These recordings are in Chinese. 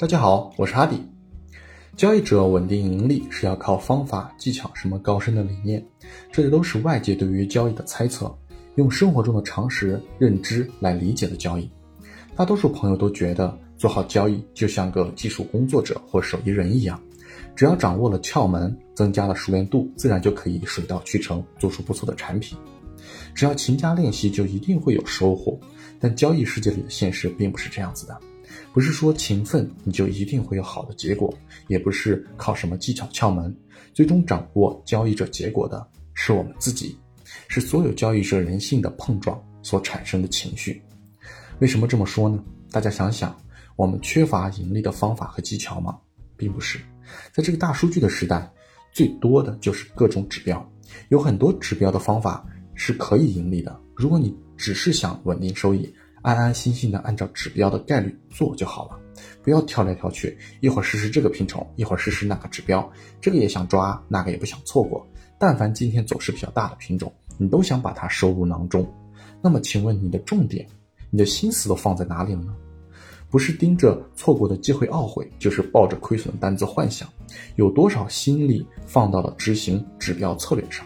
大家好，我是哈迪。交易者稳定盈利是要靠方法、技巧什么高深的理念，这些都是外界对于交易的猜测，用生活中的常识认知来理解的交易。大多数朋友都觉得做好交易就像个技术工作者或手艺人一样，只要掌握了窍门，增加了熟练度，自然就可以水到渠成，做出不错的产品。只要勤加练习，就一定会有收获。但交易世界里的现实并不是这样子的，不是说勤奋你就一定会有好的结果，也不是靠什么技巧窍门，最终掌握交易者结果的是我们自己，是所有交易者人性的碰撞所产生的情绪。为什么这么说呢？大家想想，我们缺乏盈利的方法和技巧吗？并不是，在这个大数据的时代，最多的就是各种指标，有很多指标的方法是可以盈利的。如果你只是想稳定收益，安安心心的按照指标的概率做就好了，不要跳来跳去，一会儿试试这个品种，一会儿试试那个指标，这个也想抓，那个也不想错过。但凡今天走势比较大的品种，你都想把它收入囊中。那么，请问你的重点，你的心思都放在哪里了呢？不是盯着错过的机会懊悔，就是抱着亏损单子幻想。有多少心力放到了执行指标策略上？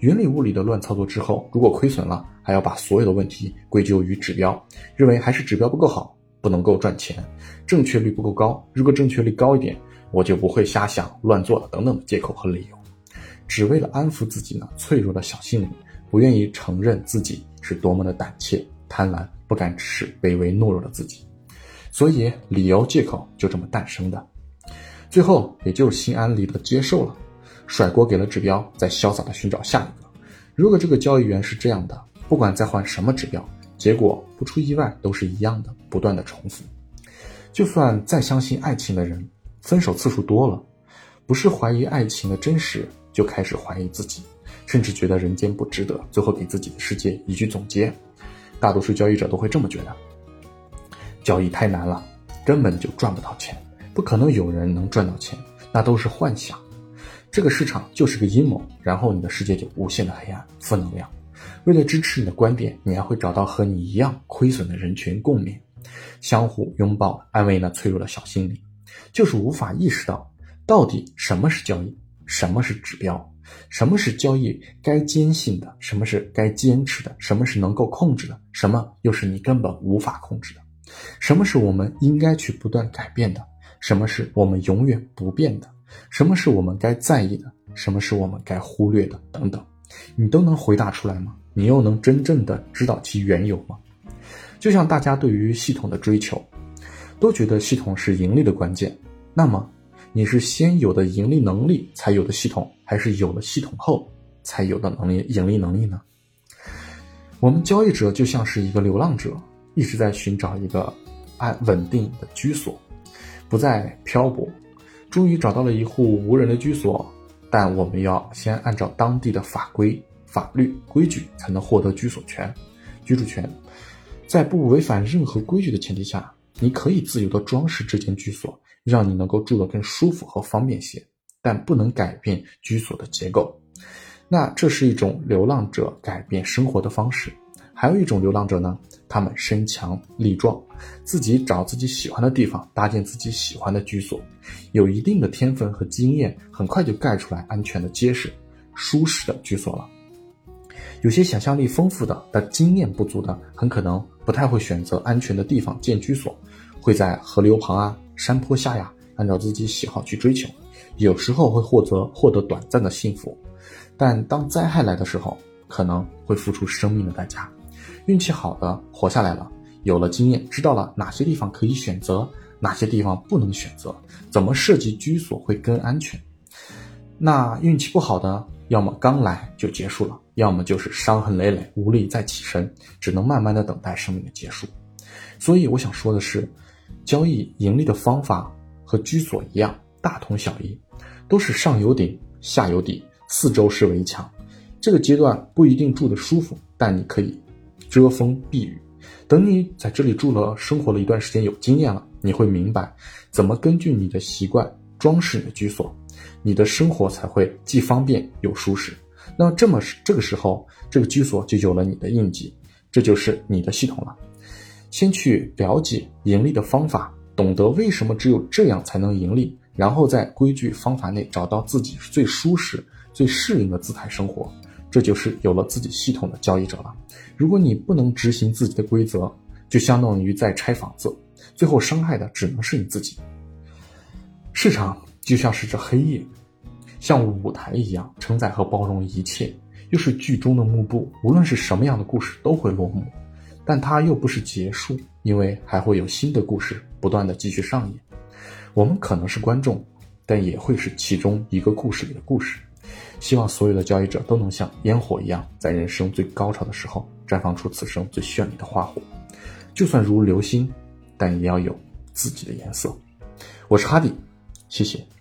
云里雾里的乱操作之后，如果亏损了，还要把所有的问题归咎于指标，认为还是指标不够好，不能够赚钱，正确率不够高。如果正确率高一点，我就不会瞎想乱做了等等的借口和理由，只为了安抚自己呢脆弱的小心灵，不愿意承认自己是多么的胆怯、贪婪，不敢直视卑微懦弱的自己，所以理由借口就这么诞生的，最后也就心安理得接受了。甩锅给了指标，再潇洒的寻找下一个。如果这个交易员是这样的，不管再换什么指标，结果不出意外都是一样的，不断的重复。就算再相信爱情的人，分手次数多了，不是怀疑爱情的真实，就开始怀疑自己，甚至觉得人间不值得，最后给自己的世界一句总结。大多数交易者都会这么觉得：交易太难了，根本就赚不到钱，不可能有人能赚到钱，那都是幻想。这个市场就是个阴谋，然后你的世界就无限的黑暗、负能量。为了支持你的观点，你还会找到和你一样亏损的人群共勉，相互拥抱，安慰那脆弱的小心灵。就是无法意识到，到底什么是交易，什么是指标，什么是交易该坚信的，什么是该坚持的，什么是能够控制的，什么又是你根本无法控制的，什么是我们应该去不断改变的，什么是我们永远不变的。什么是我们该在意的？什么是我们该忽略的？等等，你都能回答出来吗？你又能真正的知道其缘由吗？就像大家对于系统的追求，都觉得系统是盈利的关键。那么，你是先有的盈利能力才有的系统，还是有了系统后才有的能力盈利能力呢？我们交易者就像是一个流浪者，一直在寻找一个安稳定的居所，不再漂泊。终于找到了一户无人的居所，但我们要先按照当地的法规、法律规矩才能获得居所权、居住权。在不违反任何规矩的前提下，你可以自由的装饰这间居所，让你能够住得更舒服和方便些，但不能改变居所的结构。那这是一种流浪者改变生活的方式。还有一种流浪者呢，他们身强力壮，自己找自己喜欢的地方，搭建自己喜欢的居所，有一定的天分和经验，很快就盖出来安全的、结实、舒适的居所了。有些想象力丰富的但经验不足的，很可能不太会选择安全的地方建居所，会在河流旁啊、山坡下呀，按照自己喜好去追求，有时候会获得获得短暂的幸福，但当灾害来的时候，可能会付出生命的代价。运气好的活下来了，有了经验，知道了哪些地方可以选择，哪些地方不能选择，怎么设计居所会更安全。那运气不好的，要么刚来就结束了，要么就是伤痕累累，无力再起身，只能慢慢的等待生命的结束。所以我想说的是，交易盈利的方法和居所一样，大同小异，都是上有顶，下有底，四周是围墙。这个阶段不一定住的舒服，但你可以。遮风避雨，等你在这里住了、生活了一段时间，有经验了，你会明白怎么根据你的习惯装饰你的居所，你的生活才会既方便又舒适。那这么这个时候，这个居所就有了你的印记，这就是你的系统了。先去了解盈利的方法，懂得为什么只有这样才能盈利，然后在规矩方法内找到自己最舒适、最适应的姿态生活，这就是有了自己系统的交易者了。如果你不能执行自己的规则，就相当于在拆房子，最后伤害的只能是你自己。市场就像是这黑夜，像舞台一样承载和包容一切，又是剧中的幕布。无论是什么样的故事都会落幕，但它又不是结束，因为还会有新的故事不断的继续上演。我们可能是观众，但也会是其中一个故事里的故事。希望所有的交易者都能像烟火一样，在人生最高潮的时候绽放出此生最绚丽的花火。就算如流星，但也要有自己的颜色。我是哈迪。谢谢。